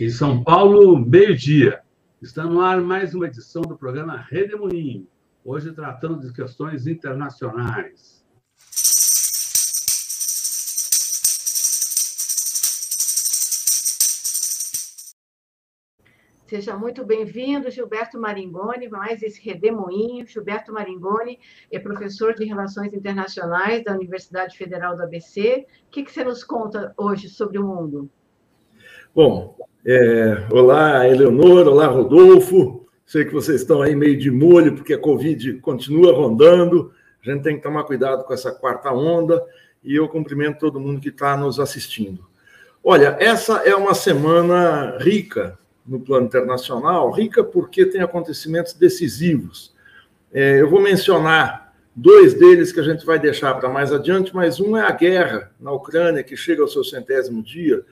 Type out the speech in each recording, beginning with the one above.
Em São Paulo, meio-dia. Está no ar mais uma edição do programa Redemoinho, hoje tratando de questões internacionais. Seja muito bem-vindo, Gilberto Maringoni, mais esse Redemoinho. Gilberto Maringoni é professor de Relações Internacionais da Universidade Federal do ABC. O que, que você nos conta hoje sobre o mundo? Bom, é, olá, Eleonora, olá, Rodolfo. Sei que vocês estão aí meio de molho, porque a Covid continua rondando. A gente tem que tomar cuidado com essa quarta onda. E eu cumprimento todo mundo que está nos assistindo. Olha, essa é uma semana rica no plano internacional rica porque tem acontecimentos decisivos. É, eu vou mencionar dois deles que a gente vai deixar para mais adiante, mas um é a guerra na Ucrânia, que chega ao seu centésimo dia,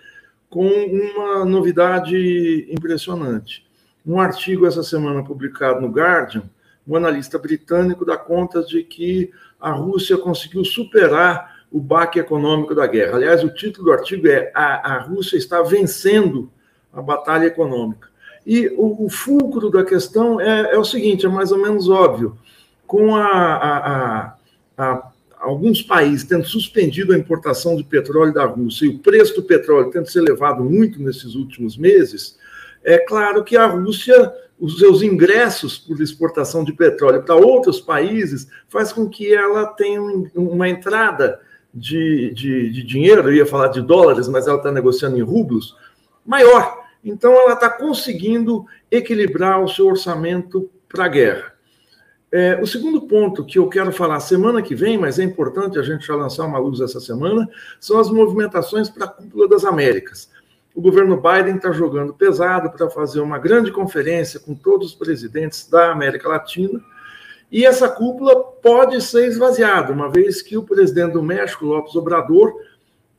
com uma novidade impressionante. Um artigo essa semana publicado no Guardian, um analista britânico dá conta de que a Rússia conseguiu superar o baque econômico da guerra. Aliás, o título do artigo é A, a Rússia está vencendo a batalha econômica. E o, o fulcro da questão é, é, o seguinte: é mais ou menos óbvio. Com a, a, a alguns países tendo suspendido a importação de petróleo da Rússia e o preço do petróleo tendo se elevado muito nesses últimos meses, é claro que a Rússia, os seus ingressos por exportação de petróleo para outros países, faz com que ela tenha uma entrada de, de, de dinheiro, eu ia falar de dólares, mas ela está negociando em rublos, maior. Então, ela está conseguindo equilibrar o seu orçamento para a guerra. É, o segundo ponto que eu quero falar semana que vem, mas é importante a gente já lançar uma luz essa semana, são as movimentações para a Cúpula das Américas. O governo Biden está jogando pesado para fazer uma grande conferência com todos os presidentes da América Latina, e essa cúpula pode ser esvaziada, uma vez que o presidente do México, López Obrador,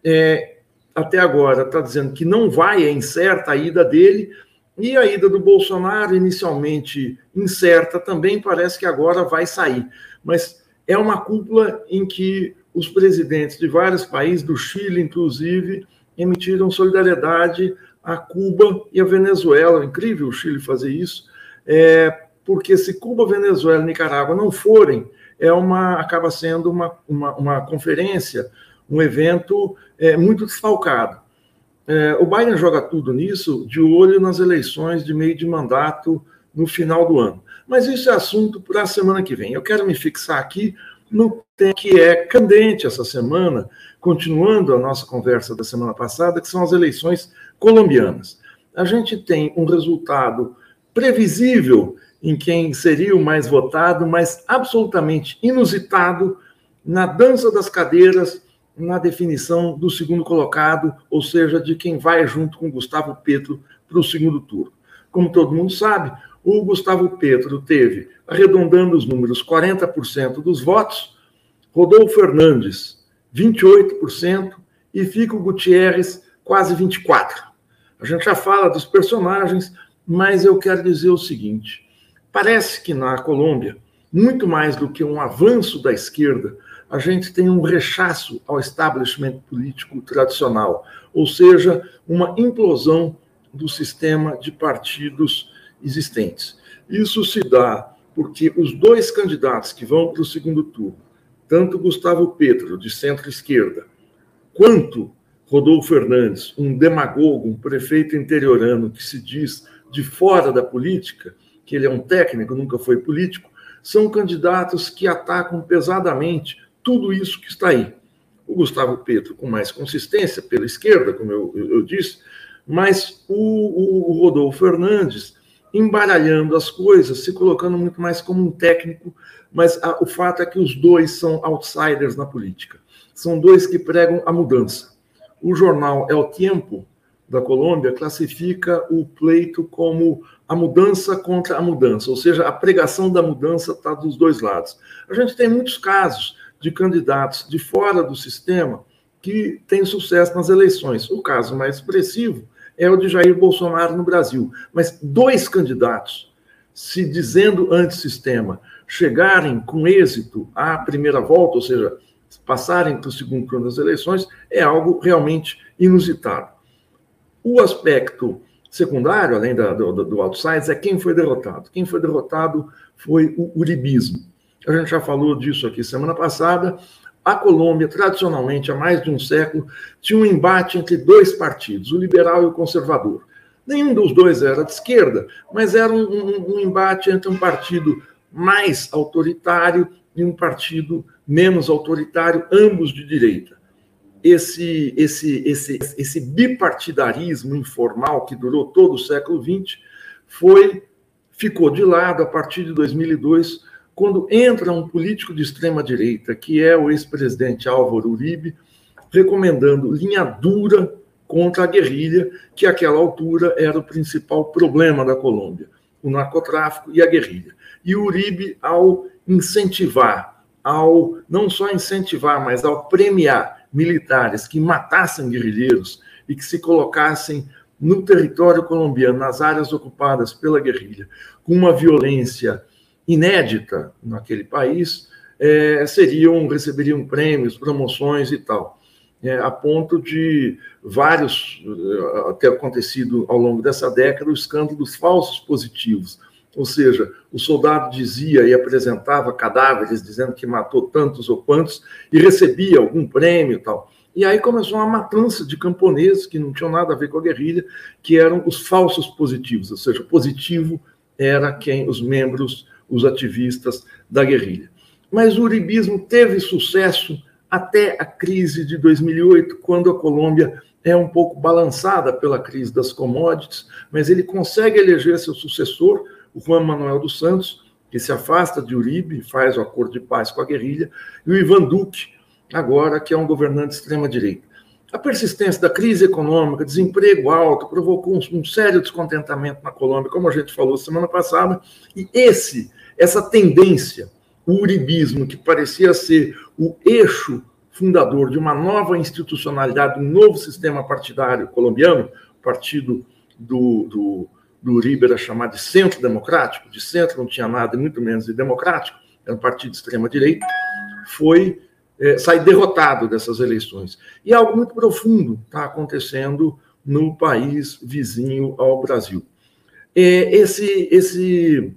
é, até agora está dizendo que não vai, é incerta a ida dele, e a ida do Bolsonaro, inicialmente incerta, também parece que agora vai sair. Mas é uma cúpula em que os presidentes de vários países, do Chile inclusive, emitiram solidariedade a Cuba e a Venezuela. É incrível o Chile fazer isso, é, porque se Cuba, Venezuela e Nicarágua não forem, é uma, acaba sendo uma, uma, uma conferência, um evento é, muito desfalcado. É, o Biden joga tudo nisso de olho nas eleições de meio de mandato no final do ano. Mas isso é assunto para a semana que vem. Eu quero me fixar aqui no tema que é candente essa semana, continuando a nossa conversa da semana passada, que são as eleições colombianas. A gente tem um resultado previsível em quem seria o mais votado, mas absolutamente inusitado na dança das cadeiras na definição do segundo colocado, ou seja, de quem vai junto com Gustavo Petro para o segundo turno. Como todo mundo sabe, o Gustavo Petro teve, arredondando os números, 40% dos votos, Rodolfo Fernandes, 28%, e Fico Gutierrez, quase 24%. A gente já fala dos personagens, mas eu quero dizer o seguinte: parece que na Colômbia, muito mais do que um avanço da esquerda, a gente tem um rechaço ao establishment político tradicional, ou seja, uma implosão do sistema de partidos existentes. Isso se dá porque os dois candidatos que vão para o segundo turno, tanto Gustavo Petro, de centro-esquerda, quanto Rodolfo Fernandes, um demagogo, um prefeito interiorano que se diz de fora da política, que ele é um técnico, nunca foi político, são candidatos que atacam pesadamente tudo isso que está aí. O Gustavo Petro com mais consistência pela esquerda, como eu, eu, eu disse, mas o, o, o Rodolfo Fernandes embaralhando as coisas, se colocando muito mais como um técnico, mas a, o fato é que os dois são outsiders na política. São dois que pregam a mudança. O jornal El Tiempo, da Colômbia, classifica o pleito como a mudança contra a mudança, ou seja, a pregação da mudança está dos dois lados. A gente tem muitos casos de candidatos de fora do sistema que têm sucesso nas eleições. O caso mais expressivo é o de Jair Bolsonaro no Brasil. Mas dois candidatos, se dizendo antissistema, chegarem com êxito à primeira volta, ou seja, passarem para o segundo turno das eleições, é algo realmente inusitado. O aspecto secundário, além da, do, do outsides, é quem foi derrotado. Quem foi derrotado foi o uribismo. A gente já falou disso aqui semana passada. A Colômbia, tradicionalmente, há mais de um século, tinha um embate entre dois partidos, o liberal e o conservador. Nenhum dos dois era de esquerda, mas era um, um, um embate entre um partido mais autoritário e um partido menos autoritário, ambos de direita. Esse, esse, esse, esse bipartidarismo informal que durou todo o século XX foi ficou de lado a partir de 2002, quando entra um político de extrema direita, que é o ex-presidente Álvaro Uribe, recomendando linha dura contra a guerrilha, que àquela altura era o principal problema da Colômbia, o narcotráfico e a guerrilha. E Uribe, ao incentivar, ao não só incentivar, mas ao premiar militares que matassem guerrilheiros e que se colocassem no território colombiano, nas áreas ocupadas pela guerrilha, com uma violência inédita naquele país, é, seriam receberiam prêmios, promoções e tal. É, a ponto de vários é, ter acontecido ao longo dessa década o escândalo dos falsos positivos. Ou seja, o soldado dizia e apresentava cadáveres dizendo que matou tantos ou quantos e recebia algum prêmio e tal. E aí começou uma matança de camponeses que não tinham nada a ver com a guerrilha, que eram os falsos positivos, ou seja, positivo era quem os membros, os ativistas da guerrilha. Mas o uribismo teve sucesso até a crise de 2008, quando a Colômbia é um pouco balançada pela crise das commodities, mas ele consegue eleger seu sucessor, o Juan Manuel dos Santos, que se afasta de Uribe, faz o acordo de paz com a guerrilha, e o Ivan Duque, agora que é um governante extrema-direita. A persistência da crise econômica, desemprego alto, provocou um, um, sério descontentamento na Colômbia, como a gente falou semana passada, e esse, essa tendência, o uribismo, que parecia ser o eixo fundador de uma nova institucionalidade, um novo sistema partidário colombiano, o partido do, do, do Uribe era chamado de centro democrático, de centro não tinha nada, muito menos de democrático, era um partido de extrema-direita, foi é, sair derrotado dessas eleições. E algo muito profundo está acontecendo no país vizinho ao Brasil. É, esse, esse,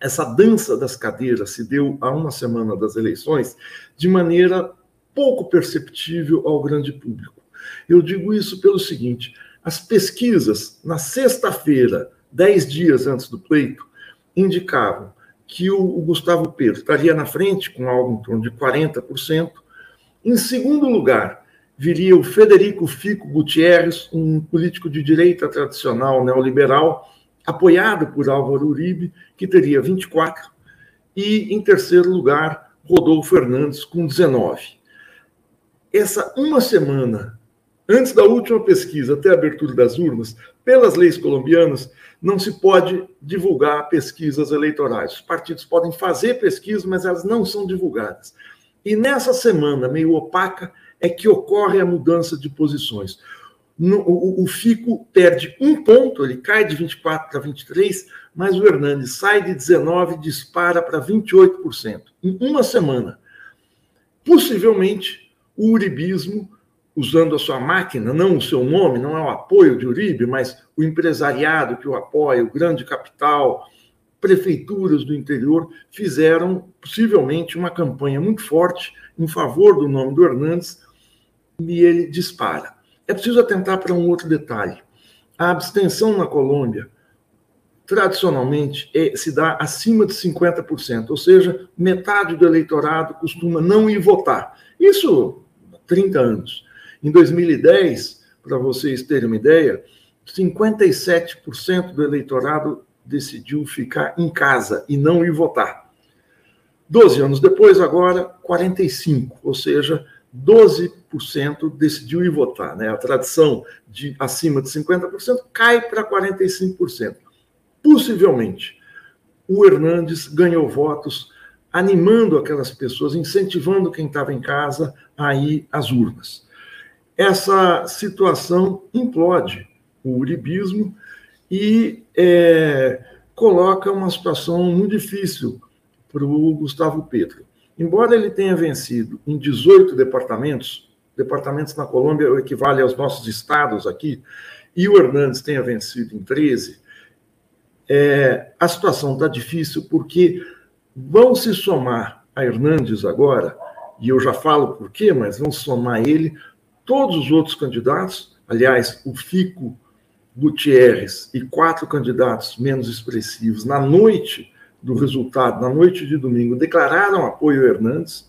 essa dança das cadeiras se deu há uma semana das eleições de maneira pouco perceptível ao grande público. Eu digo isso pelo seguinte: as pesquisas, na sexta-feira, dez dias antes do pleito, indicavam que o, o Gustavo Pedro estaria na frente, com algo em torno de 40%. Em segundo lugar, viria o Federico Fico Gutierrez, um político de direita tradicional neoliberal, apoiado por Álvaro Uribe, que teria 24%. E, em terceiro lugar, Rodolfo Fernandes, com 19%. Essa uma semana antes da última pesquisa, até a abertura das urnas, pelas leis colombianas, não se pode divulgar pesquisas eleitorais. Os partidos podem fazer pesquisas, mas elas não são divulgadas. E nessa semana meio opaca é que ocorre a mudança de posições. No, o, o, Fico perde um ponto, ele cai de 24 para 23, mas o Hernandes sai de 19 e dispara para 28%. Em uma semana. Possivelmente, o uribismo usando a sua máquina, não o seu nome, não é o apoio de Uribe, mas o empresariado que o apoia, o grande capital, prefeituras do interior fizeram possivelmente uma campanha muito forte em favor do nome do Hernandes e ele dispara. É preciso atentar para um outro detalhe. A abstenção na Colômbia, tradicionalmente, é, se dá acima de 50%, ou seja, metade do eleitorado costuma não ir votar. Isso há 30 anos. Em 2010, para vocês terem uma ideia, 57% do eleitorado decidiu ficar em casa e não ir votar. Doze anos depois, agora, 45%, ou seja, 12% decidiu ir votar. Né? A tradição de acima de 50% cai para 45%. Possivelmente, o Hernandes ganhou votos animando aquelas pessoas, incentivando quem estava em casa a ir às urnas essa situação implode o uribismo e é, coloca uma situação muito difícil para o Gustavo Petro. Embora ele tenha vencido em 18 departamentos, departamentos na Colômbia equivale aos nossos estados aqui, e o Hernandes tenha vencido em 13, é, a situação está difícil porque vão se somar a Hernandes agora, e eu já falo por quê, mas vão somar ele todos os outros candidatos, aliás, o Fico Gutierrez e quatro candidatos menos expressivos, na noite do resultado, na noite de domingo, declararam apoio a Hernandes,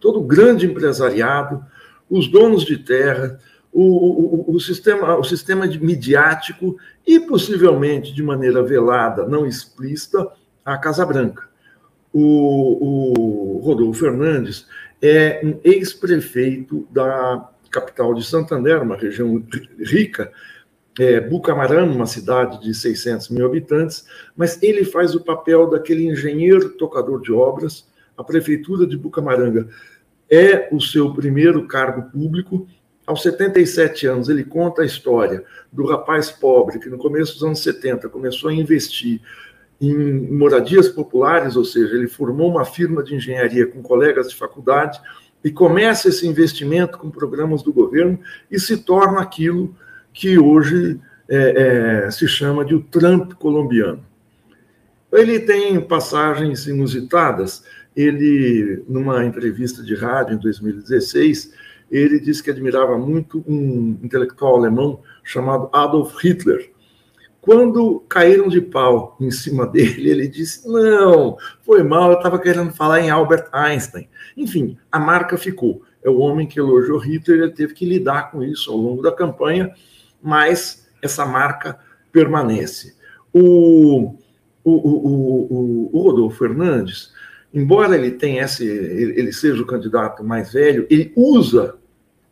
todo o grande empresariado, os donos de terra, o, o, o, sistema, o sistema midiático e, possivelmente, de maneira velada, não explícita, a Casa Branca. O, o Rodolfo Fernandes é um ex-prefeito da capital de Santander, uma região rica, é, Bucamarama, uma cidade de 600 mil habitantes, mas ele faz o papel daquele engenheiro tocador de obras. A prefeitura de Bucamaranga é o seu primeiro cargo público. Aos 77 anos, ele conta a história do rapaz pobre que, no começo dos anos 70, começou a investir em moradias populares, ou seja, ele formou uma firma de engenharia com colegas de faculdade e começa esse investimento com programas do governo e se torna aquilo que hoje é, é, se chama de o Trump colombiano. Ele tem passagens inusitadas. Ele, numa entrevista de rádio em 2016, ele disse que admirava muito um intelectual alemão chamado Adolf Hitler. Quando caíram de pau em cima dele, ele disse: Não, foi mal, eu estava querendo falar em Albert Einstein. Enfim, a marca ficou. É o homem que elogiou Hitler, ele teve que lidar com isso ao longo da campanha mas essa marca permanece. O, o, o, o, Rodolfo Fernandes, embora ele tenha esse, ele seja o candidato mais velho, ele usa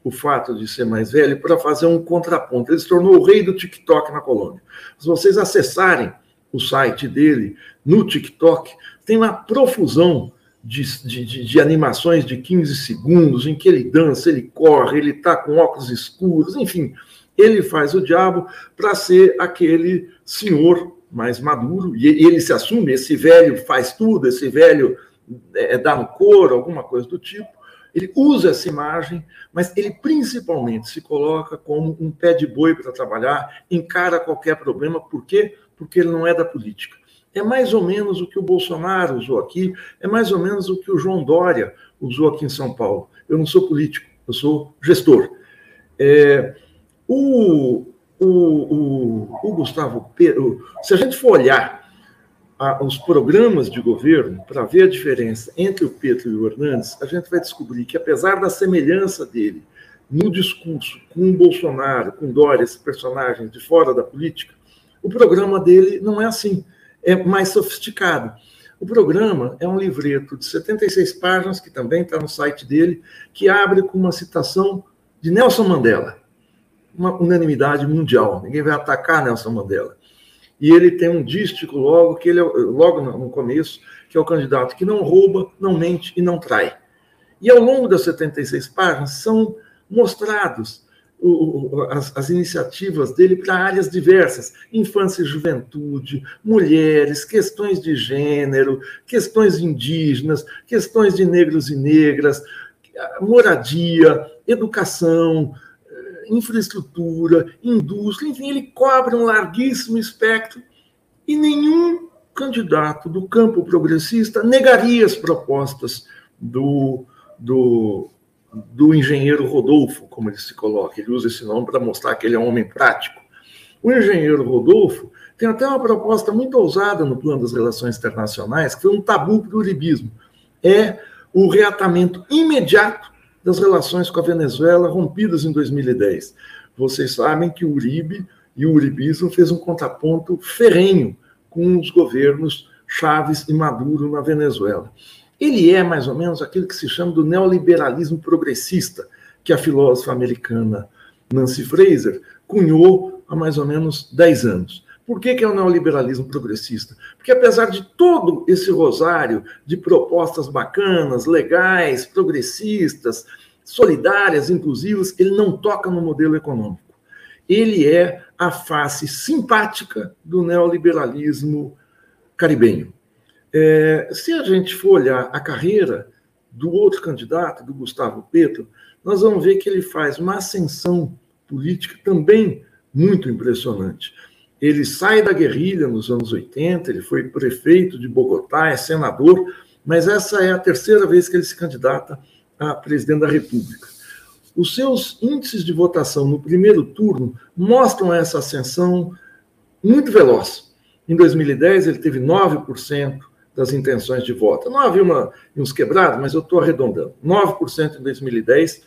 o fato de ser mais velho para fazer um contraponto. Ele se tornou o rei do TikTok na colônia. Se vocês acessarem o site dele no TikTok, tem uma profusão de, de, de, animações de 15 segundos em que ele dança, ele corre, ele está com óculos escuros, enfim, ele faz o diabo para ser aquele senhor mais maduro, e ele se assume, esse velho faz tudo, esse velho é, dá no couro, alguma coisa do tipo. Ele usa essa imagem, mas ele principalmente se coloca como um pé de boi para trabalhar, encara qualquer problema, por quê? Porque ele não é da política. É mais ou menos o que o Bolsonaro usou aqui, é mais ou menos o que o João Dória usou aqui em São Paulo. Eu não sou político, eu sou gestor. É, o, o, o, o Gustavo Pedro, se a gente for olhar a, os programas de governo para ver a diferença entre o Pedro e o Hernandes, a gente vai descobrir que, apesar da semelhança dele no discurso com o Bolsonaro, com Dória, esses personagens de fora da política, o programa dele não é assim, é mais sofisticado. O programa é um livreto de 76 páginas, que também está no site dele, que abre com uma citação de Nelson Mandela uma unanimidade mundial. Ninguém vai atacar Nelson Mandela. E ele tem um dístico logo que ele é, logo no começo, que é o candidato que não rouba, não mente e não trai. E ao longo das 76 páginas são mostrados o, as, as, iniciativas dele para áreas diversas: infância e juventude, mulheres, questões de gênero, questões indígenas, questões de negros e negras, moradia, educação, infraestrutura, indústria, enfim, ele cobre um larguíssimo espectro e nenhum candidato do campo progressista negaria as propostas do, do, do engenheiro Rodolfo, como ele se coloca. Ele usa esse nome para mostrar que ele é um homem prático. O engenheiro Rodolfo tem até uma proposta muito ousada no plano das relações internacionais, que foi um tabu para o uribismo. É o reatamento imediato das relações com a Venezuela rompidas em 2010. Vocês sabem que o Uribe e o uribismo fez um contraponto ferrenho com os governos Chaves e Maduro na Venezuela. Ele é mais ou menos aquilo que se chama do neoliberalismo progressista, que a filósofa americana Nancy Fraser cunhou há mais ou menos 10 anos. Por que, que é o neoliberalismo progressista? Porque apesar de todo esse rosário de propostas bacanas, legais, progressistas, solidárias, inclusivas, ele não toca no modelo econômico. Ele é a face simpática do neoliberalismo caribenho. É, se a gente for olhar a carreira do outro candidato, do Gustavo Petro, nós vamos ver que ele faz uma ascensão política também muito impressionante. Ele sai da guerrilha nos anos 80, ele foi prefeito de Bogotá, é senador, mas essa é a terceira vez que ele se candidata a presidente da República. Os seus índices de votação no primeiro turno mostram essa ascensão muito veloz. Em 2010, ele teve 9% das intenções de voto. Não havia uma, uns quebrados, mas eu estou arredondando. 9% em 2010.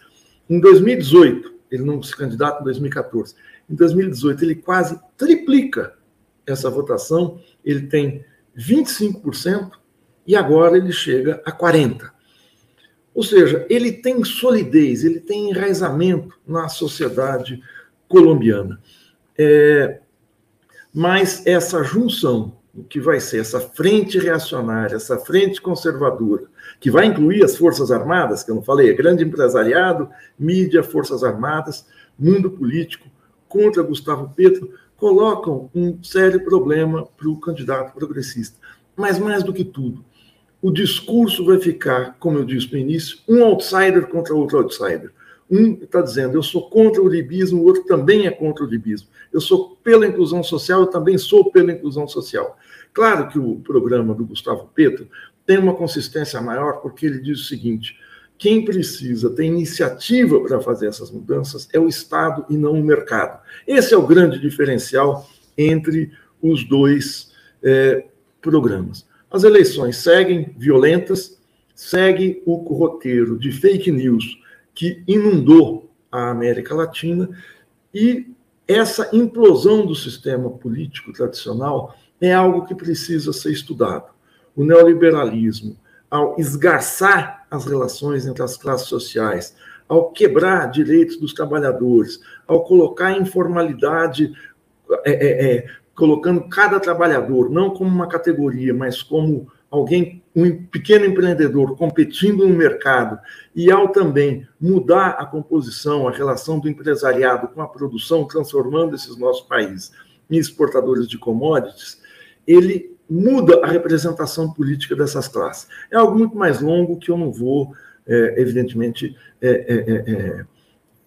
Em 2018, ele não se candidata em 2014. Em 2018, ele quase triplica essa votação, ele tem 25% e agora ele chega a 40%. Ou seja, ele tem solidez, ele tem enraizamento na sociedade colombiana. É, mas essa junção, que vai ser essa frente reacionária, essa frente conservadora, que vai incluir as Forças Armadas, que eu não falei, é grande empresariado, mídia, Forças Armadas, mundo político, contra Gustavo Petro, colocam um sério problema para o candidato progressista. Mas mais do que tudo, o discurso vai ficar, como eu disse no início, um outsider contra outro outsider. Um está dizendo, eu sou contra o libismo, o outro também é contra o libismo. Eu sou pela inclusão social, eu também sou pela inclusão social. Claro que o programa do Gustavo Petro tem uma consistência maior, porque ele diz o seguinte: quem precisa ter iniciativa para fazer essas mudanças é o Estado e não o mercado. Esse é o grande diferencial entre os dois é, programas. As eleições seguem violentas, segue o roteiro de fake news que inundou a América Latina e essa implosão do sistema político tradicional é algo que precisa ser estudado. O neoliberalismo, ao esgarçar as relações entre as classes sociais, ao quebrar direitos dos trabalhadores, ao colocar informalidade, é, é, é, colocando cada trabalhador não como uma categoria, mas como alguém, um pequeno empreendedor competindo no mercado, e ao também mudar a composição, a relação do empresariado com a produção, transformando esses nossos países em exportadores de commodities, ele muda a representação política dessas classes. É algo muito mais longo que eu não vou, é, evidentemente, é, é, é, é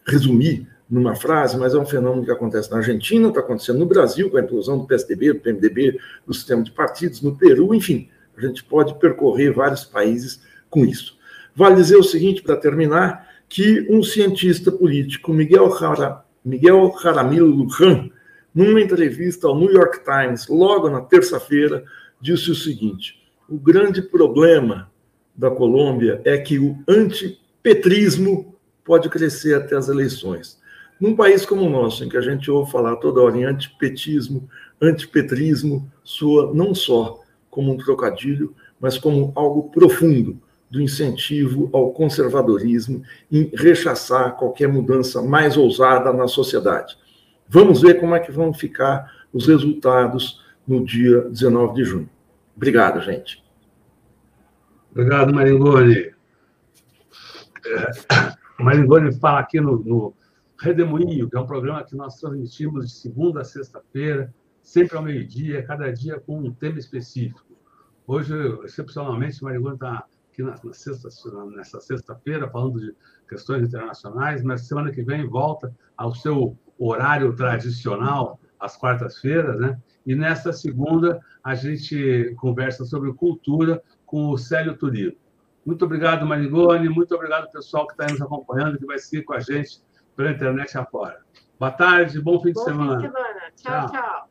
resumir numa frase, mas é um fenômeno que acontece na Argentina, está acontecendo no Brasil, com a inclusão do PSDB, do PMDB, do sistema de partidos, no Peru, enfim, a gente pode percorrer vários países com isso. Vale dizer o seguinte, para terminar, que um cientista político, Miguel, Jara, Miguel Jaramillo Lujan, numa entrevista ao New York Times, logo na terça-feira, disse o seguinte: o grande problema da Colômbia é que o antipetrismo pode crescer até as eleições. Num país como o nosso, em que a gente ouve falar toda hora em antipetismo, antipetrismo, soa não só como um trocadilho, mas como algo profundo do incentivo ao conservadorismo em rechaçar qualquer mudança mais ousada na sociedade. Vamos ver como é que vão ficar os resultados no dia 19 de junho. Obrigado, gente. Obrigado, Maringoni. É, Maringoni fala aqui no, no Redemoinho, que é um programa que nós transmitimos de segunda a sexta-feira, sempre ao meio-dia, cada dia com um tema específico. Hoje, excepcionalmente, Maringoni está aqui na, na sexta, nessa sexta-feira falando de questões internacionais, mas semana que vem volta ao seu horário tradicional, às quartas-feiras, né? E nesta segunda a gente conversa sobre cultura com o Célio Turino. Muito obrigado, Marigone, muito obrigado, pessoal que está nos acompanhando, que vai seguir com a gente pela internet afora. Boa tarde, bom fim bom de semana. Bom fim de semana. tchau. tchau. tchau.